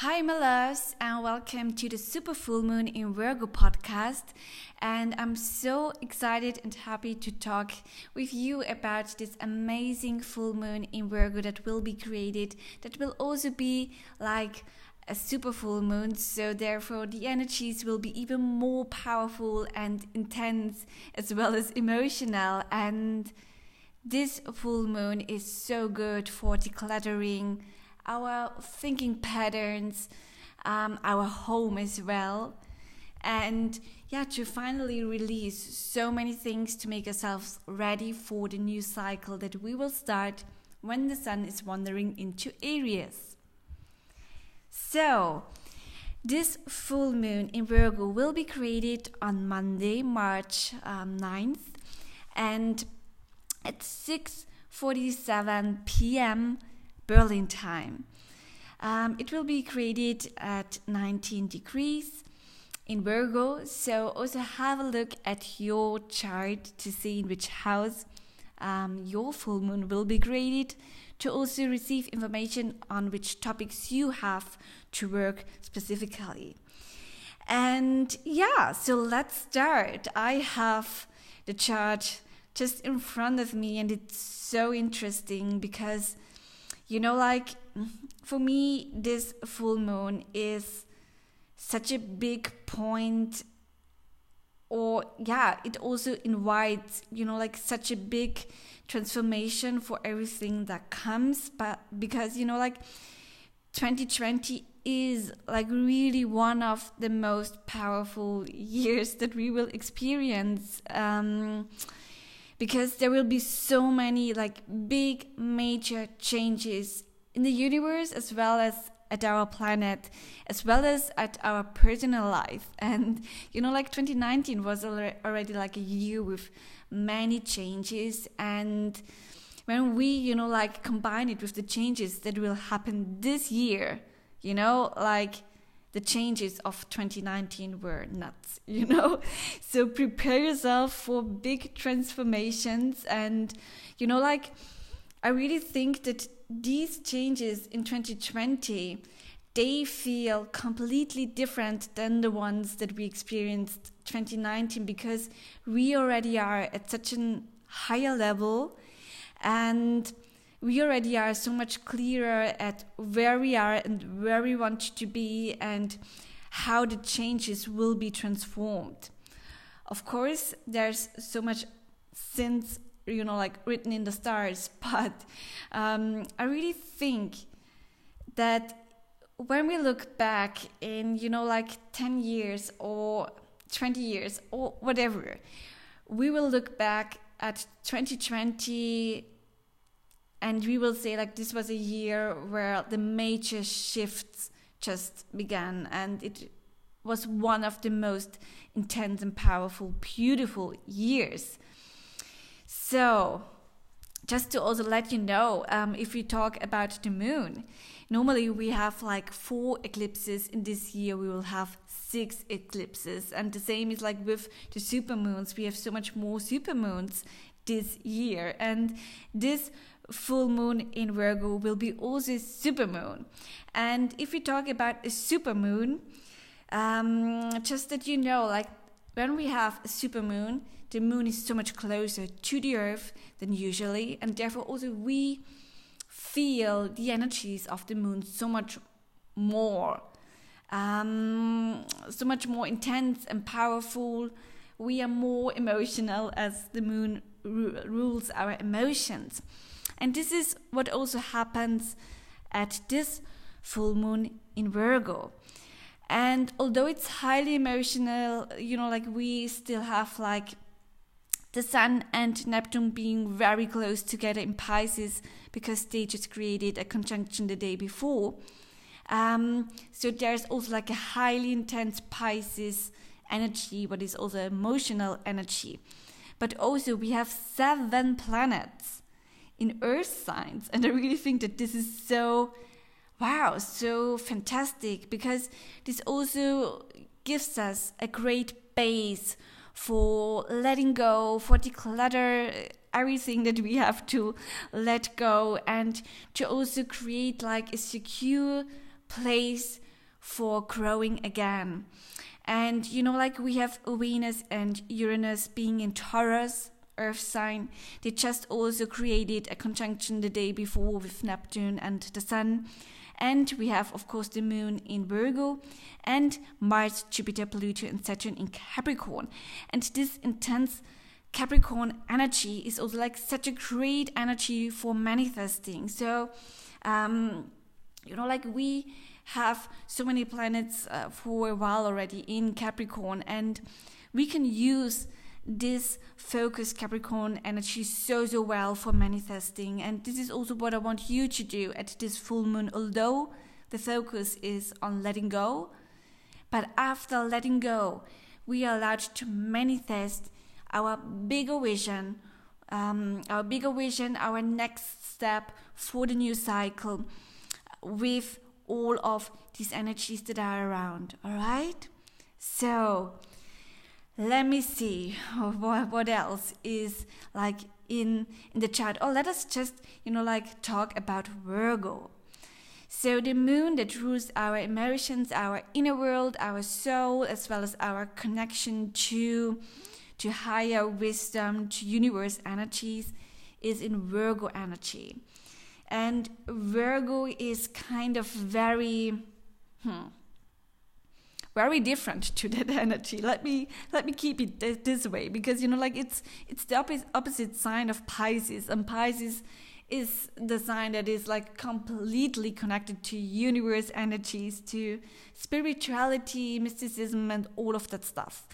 Hi, my loves, and welcome to the Super Full Moon in Virgo podcast. And I'm so excited and happy to talk with you about this amazing full moon in Virgo that will be created, that will also be like a super full moon. So, therefore, the energies will be even more powerful and intense, as well as emotional. And this full moon is so good for decluttering our thinking patterns, um, our home as well. And yeah, to finally release so many things to make ourselves ready for the new cycle that we will start when the sun is wandering into Aries. So, this full moon in Virgo will be created on Monday, March um, 9th, and at 6:47 p.m. Berlin time. Um, it will be created at 19 degrees in Virgo, so also have a look at your chart to see in which house um, your full moon will be created to also receive information on which topics you have to work specifically. And yeah, so let's start. I have the chart just in front of me, and it's so interesting because you know, like for me, this full moon is such a big point or yeah it also invites you know like such a big transformation for everything that comes but because you know like 2020 is like really one of the most powerful years that we will experience. Um because there will be so many like big major changes in the universe as well as at our planet as well as at our personal life. And you know like 2019 was already like a year with many changes. And when we you know like combine it with the changes that will happen this year you know like the changes of 2019 were nuts, you know? So prepare yourself for big transformations. And, you know, like, I really think that these changes in 2020 they feel completely different than the ones that we experienced 2019 because we already are at such a higher level and we already are so much clearer at where we are and where we want to be and how the changes will be transformed. Of course, there's so much since you know like written in the stars, but um, I really think that when we look back in you know like 10 years or 20 years or whatever, we will look back at 2020 and we will say like this was a year where the major shifts just began and it was one of the most intense and powerful beautiful years. So just to also let you know um, if we talk about the moon normally we have like four eclipses. In this year we will have six eclipses. And the same is like with the supermoons. We have so much more supermoons this year. And this full moon in Virgo will be also super moon. And if we talk about a super moon, um, just that you know, like when we have a super moon, the moon is so much closer to the earth than usually, and therefore also we feel the energies of the moon so much more, um, so much more intense and powerful. We are more emotional as the moon rules our emotions. And this is what also happens at this full moon in Virgo. And although it's highly emotional, you know, like we still have like the Sun and Neptune being very close together in Pisces because they just created a conjunction the day before. Um, so there's also like a highly intense Pisces energy, but it's also emotional energy. But also we have seven planets in earth signs. And I really think that this is so, wow, so fantastic because this also gives us a great base for letting go, for declutter everything that we have to let go, and to also create like a secure place for growing again. And you know, like we have Venus and Uranus being in Taurus, Earth sign. They just also created a conjunction the day before with Neptune and the Sun. And we have, of course, the Moon in Virgo and Mars, Jupiter, Pluto, and Saturn in Capricorn. And this intense Capricorn energy is also like such a great energy for manifesting. So, um, you know, like we have so many planets uh, for a while already in Capricorn, and we can use this focus Capricorn energy so so well for manifesting. And this is also what I want you to do at this full moon although the focus is on letting go. But after letting go we are allowed to manifest our bigger vision um, our bigger vision our next step for the new cycle with all of these energies that are around. All right? So let me see what, what else is like in in the chart. Oh let us just you know like talk about virgo. So the moon that rules our emotions our inner world our soul as well as our connection to to higher wisdom to universe energies is in virgo energy. And virgo is kind of very hmm, very different to that energy. Let me let me keep it th- this way because you know like it's it's the opposite, opposite sign of Pisces and Pisces is the sign that is like completely connected to universe energies, to spirituality, mysticism, and all of that stuff.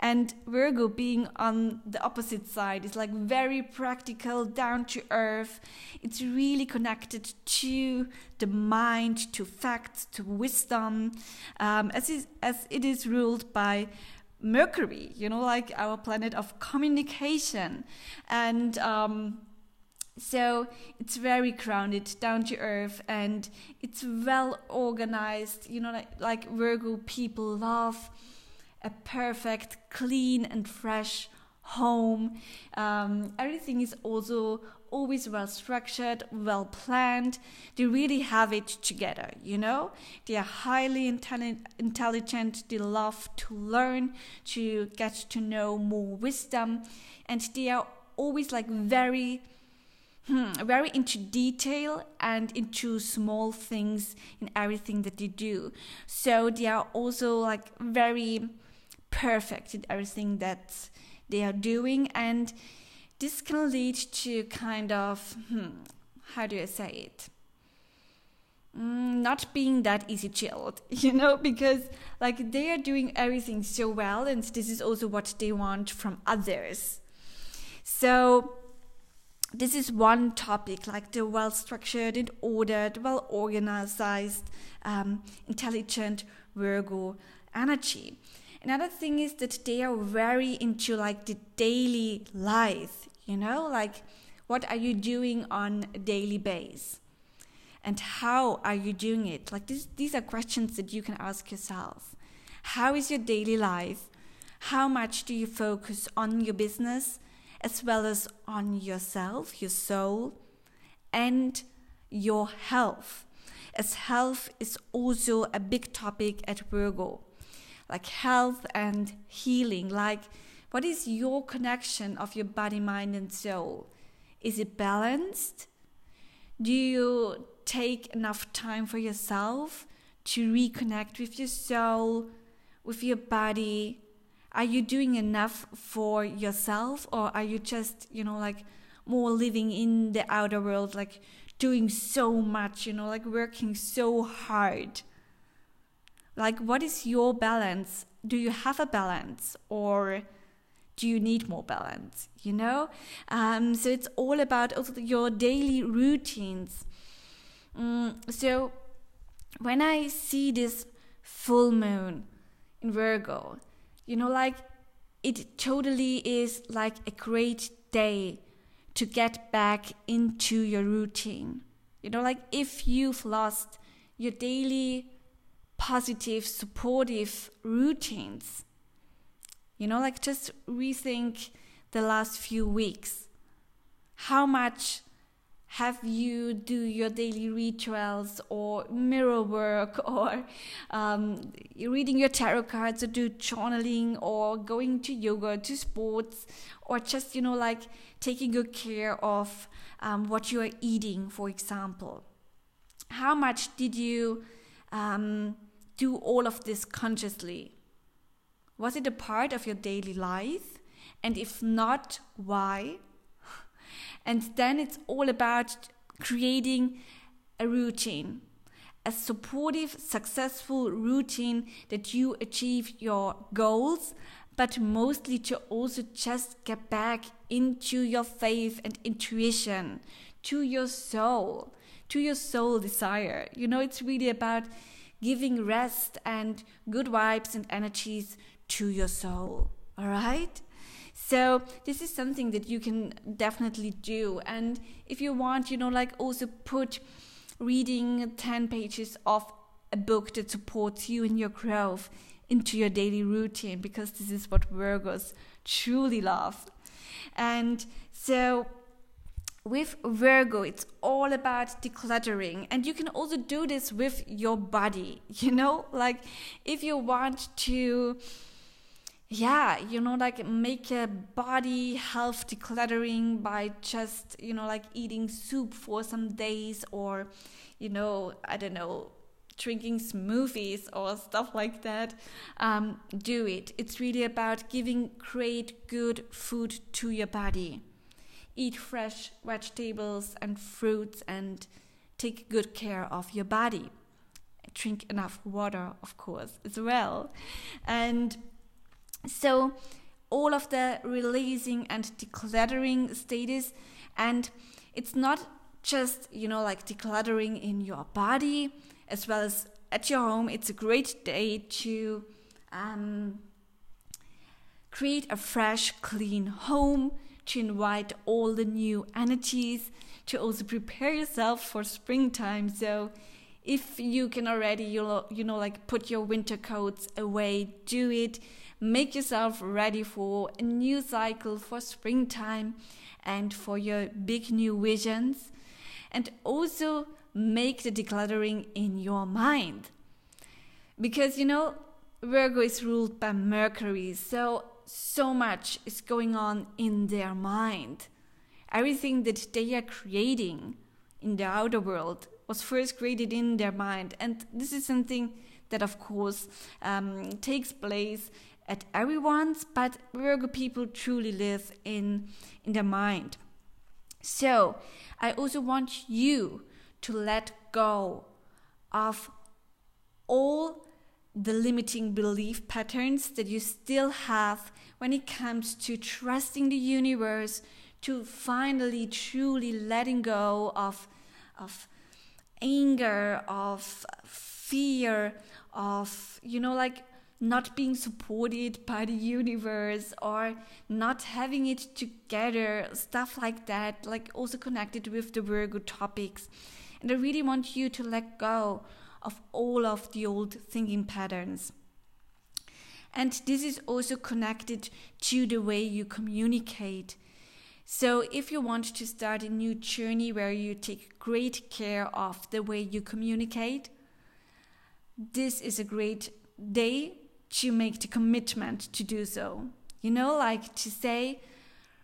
And Virgo, being on the opposite side, is like very practical, down to earth. It's really connected to the mind, to facts, to wisdom, um, as, is, as it is ruled by. Mercury, you know, like our planet of communication. And um, so it's very grounded, down to earth, and it's well organized. You know, like, like Virgo people love a perfect, clean, and fresh home. Um, everything is also always well structured, well planned. They really have it together, you know? They are highly intelligent, they love to learn, to get to know more wisdom, and they are always like very hmm, very into detail and into small things in everything that they do. So they are also like very perfect in everything that they are doing, and this can lead to kind of hmm, how do I say it? Mm, not being that easy chilled, you know, because like they are doing everything so well, and this is also what they want from others. So this is one topic, like the well structured and ordered, well organized, um, intelligent Virgo energy. Another thing is that they are very into like the daily life, you know, like what are you doing on a daily base? And how are you doing it? Like this, these are questions that you can ask yourself. How is your daily life? How much do you focus on your business? As well as on yourself, your soul, and your health. As health is also a big topic at Virgo, like health and healing. Like, what is your connection of your body, mind, and soul? Is it balanced? Do you take enough time for yourself to reconnect with your soul, with your body, are you doing enough for yourself or are you just you know like more living in the outer world like doing so much you know like working so hard? Like what is your balance? Do you have a balance or do you need more balance you know? Um, so it's all about also your daily routines. Mm, so when i see this full moon in virgo you know, like it totally is like a great day to get back into your routine. You know, like if you've lost your daily positive, supportive routines, you know, like just rethink the last few weeks. How much have you do your daily rituals or mirror work or um, reading your tarot cards or do journaling or going to yoga to sports or just you know like taking good care of um, what you are eating for example? How much did you um, do all of this consciously? Was it a part of your daily life? And if not why and then it's all about creating a routine, a supportive, successful routine that you achieve your goals, but mostly to also just get back into your faith and intuition, to your soul, to your soul desire. You know, it's really about giving rest and good vibes and energies to your soul. All right? So this is something that you can definitely do. And if you want, you know, like also put reading 10 pages of a book that supports you in your growth into your daily routine because this is what Virgos truly love. And so with Virgo, it's all about decluttering, and you can also do this with your body. You know, like if you want to yeah you know like make a body health decluttering by just you know like eating soup for some days or you know i don't know drinking smoothies or stuff like that. Um, do it. It's really about giving great good food to your body. Eat fresh vegetables and fruits and take good care of your body. Drink enough water of course as well. And so all of the releasing and decluttering status and it's not just you know like decluttering in your body as well as at your home. It's a great day to um, create a fresh clean home to invite all the new energies to also prepare yourself for springtime. So if you can already you you know like put your winter coats away do it Make yourself ready for a new cycle for springtime and for your big new visions. And also make the decluttering in your mind. Because you know, Virgo is ruled by Mercury, so so much is going on in their mind. Everything that they are creating in the outer world was first created in their mind, and this is something that, of course, um, takes place at everyone's, but Virgo people truly live in, in their mind. So, I also want you to let go of all the limiting belief patterns that you still have when it comes to trusting the universe, to finally truly letting go of, of anger, of fear, of, you know, like not being supported by the universe or not having it together, stuff like that, like also connected with the Virgo topics. And I really want you to let go of all of the old thinking patterns. And this is also connected to the way you communicate. So, if you want to start a new journey where you take great care of the way you communicate, this is a great day to make the commitment to do so. You know, like to say,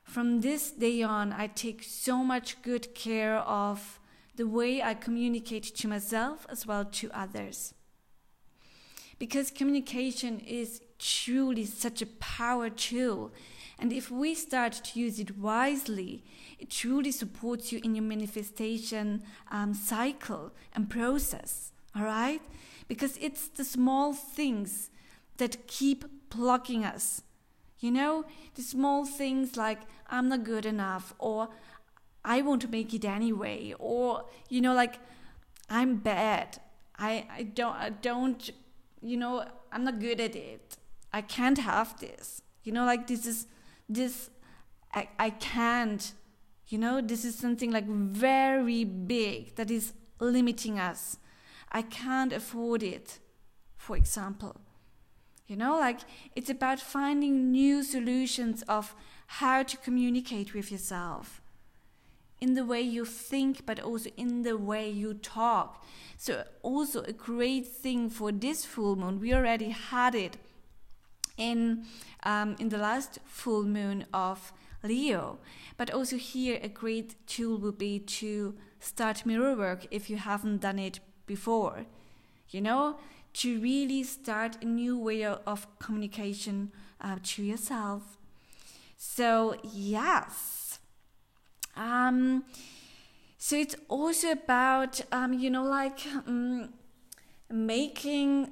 from this day on, I take so much good care of the way I communicate to myself as well to others. Because communication is truly such a power tool. And if we start to use it wisely, it truly supports you in your manifestation um, cycle and process. All right? Because it's the small things that keep plucking us. You know, the small things like I'm not good enough or I won't make it anyway or you know like I'm bad. I I don't I don't you know, I'm not good at it. I can't have this. You know like this is this I I can't. You know, this is something like very big that is limiting us. I can't afford it, for example. You know, like it's about finding new solutions of how to communicate with yourself in the way you think, but also in the way you talk. So, also a great thing for this full moon, we already had it in, um, in the last full moon of Leo. But also, here, a great tool would be to start mirror work if you haven't done it before. You know, to really start a new way of communication uh, to yourself. So, yes. Um, so it's also about, um, you know, like um, making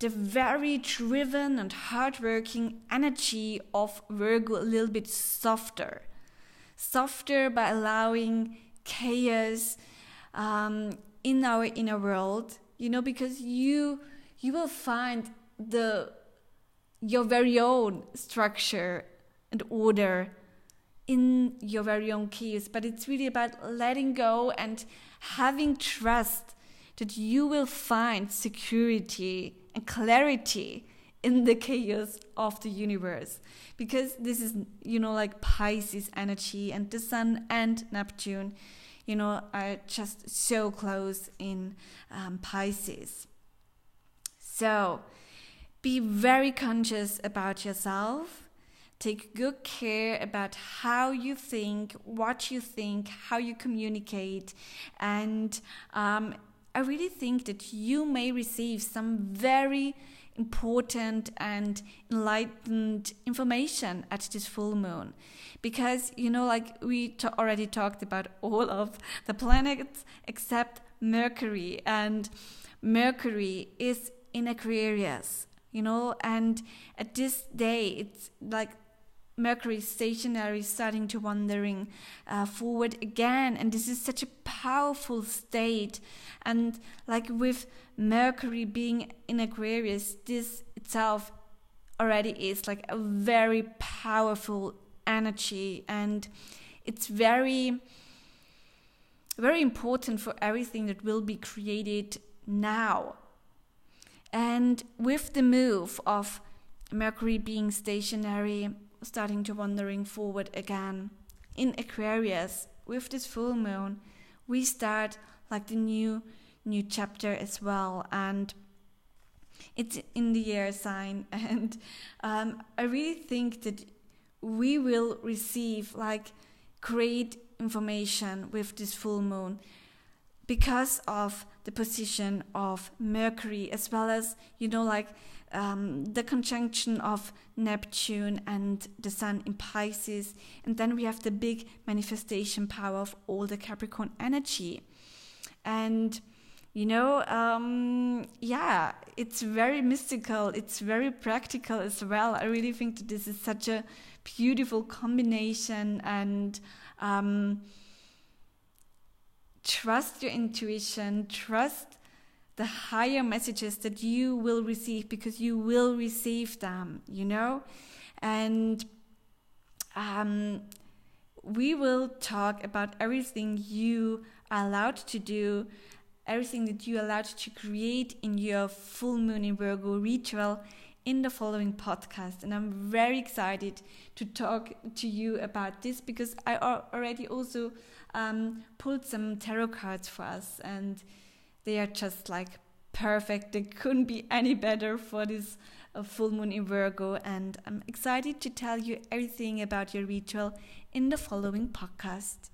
the very driven and hardworking energy of Virgo a little bit softer. Softer by allowing chaos um, in our inner world, you know, because you you will find the your very own structure and order in your very own keys. But it's really about letting go and having trust that you will find security and clarity in the chaos of the universe because this is you know like pisces energy and the sun and neptune you know are just so close in um, pisces so be very conscious about yourself. Take good care about how you think, what you think, how you communicate. And um, I really think that you may receive some very important and enlightened information at this full moon. Because you know like we already talked about all of the planets except mercury and mercury is in aquarius you know and at this day it's like mercury stationary starting to wandering uh, forward again. And this is such a powerful state. And like with mercury being in aquarius this itself already is like a very powerful energy. And it's very very important for everything that will be created now. And with the move of Mercury being stationary, starting to wandering forward again. In Aquarius, with this full moon, we start like the new new chapter as well and it's in the air sign. And um, i really think that we will receive like great information with this full moon because of the position of Mercury, as well as, you know, like um, the conjunction of Neptune and the Sun in Pisces. And then we have the big manifestation power of all the Capricorn energy. And, you know, um, yeah, it's very mystical, it's very practical as well. I really think that this is such a beautiful combination and. Um, trust your intuition, trust the higher messages that you will receive because you will receive them, you know? And um, we will talk about everything you are allowed to do, everything that you are allowed to create in your full moon in Virgo ritual in the following podcast. And I'm very excited to talk to you about this because I already also um, pulled some tarot cards for us, and they are just like perfect. They couldn't be any better for this uh, full moon in Virgo, and I'm excited to tell you everything about your ritual in the following podcast.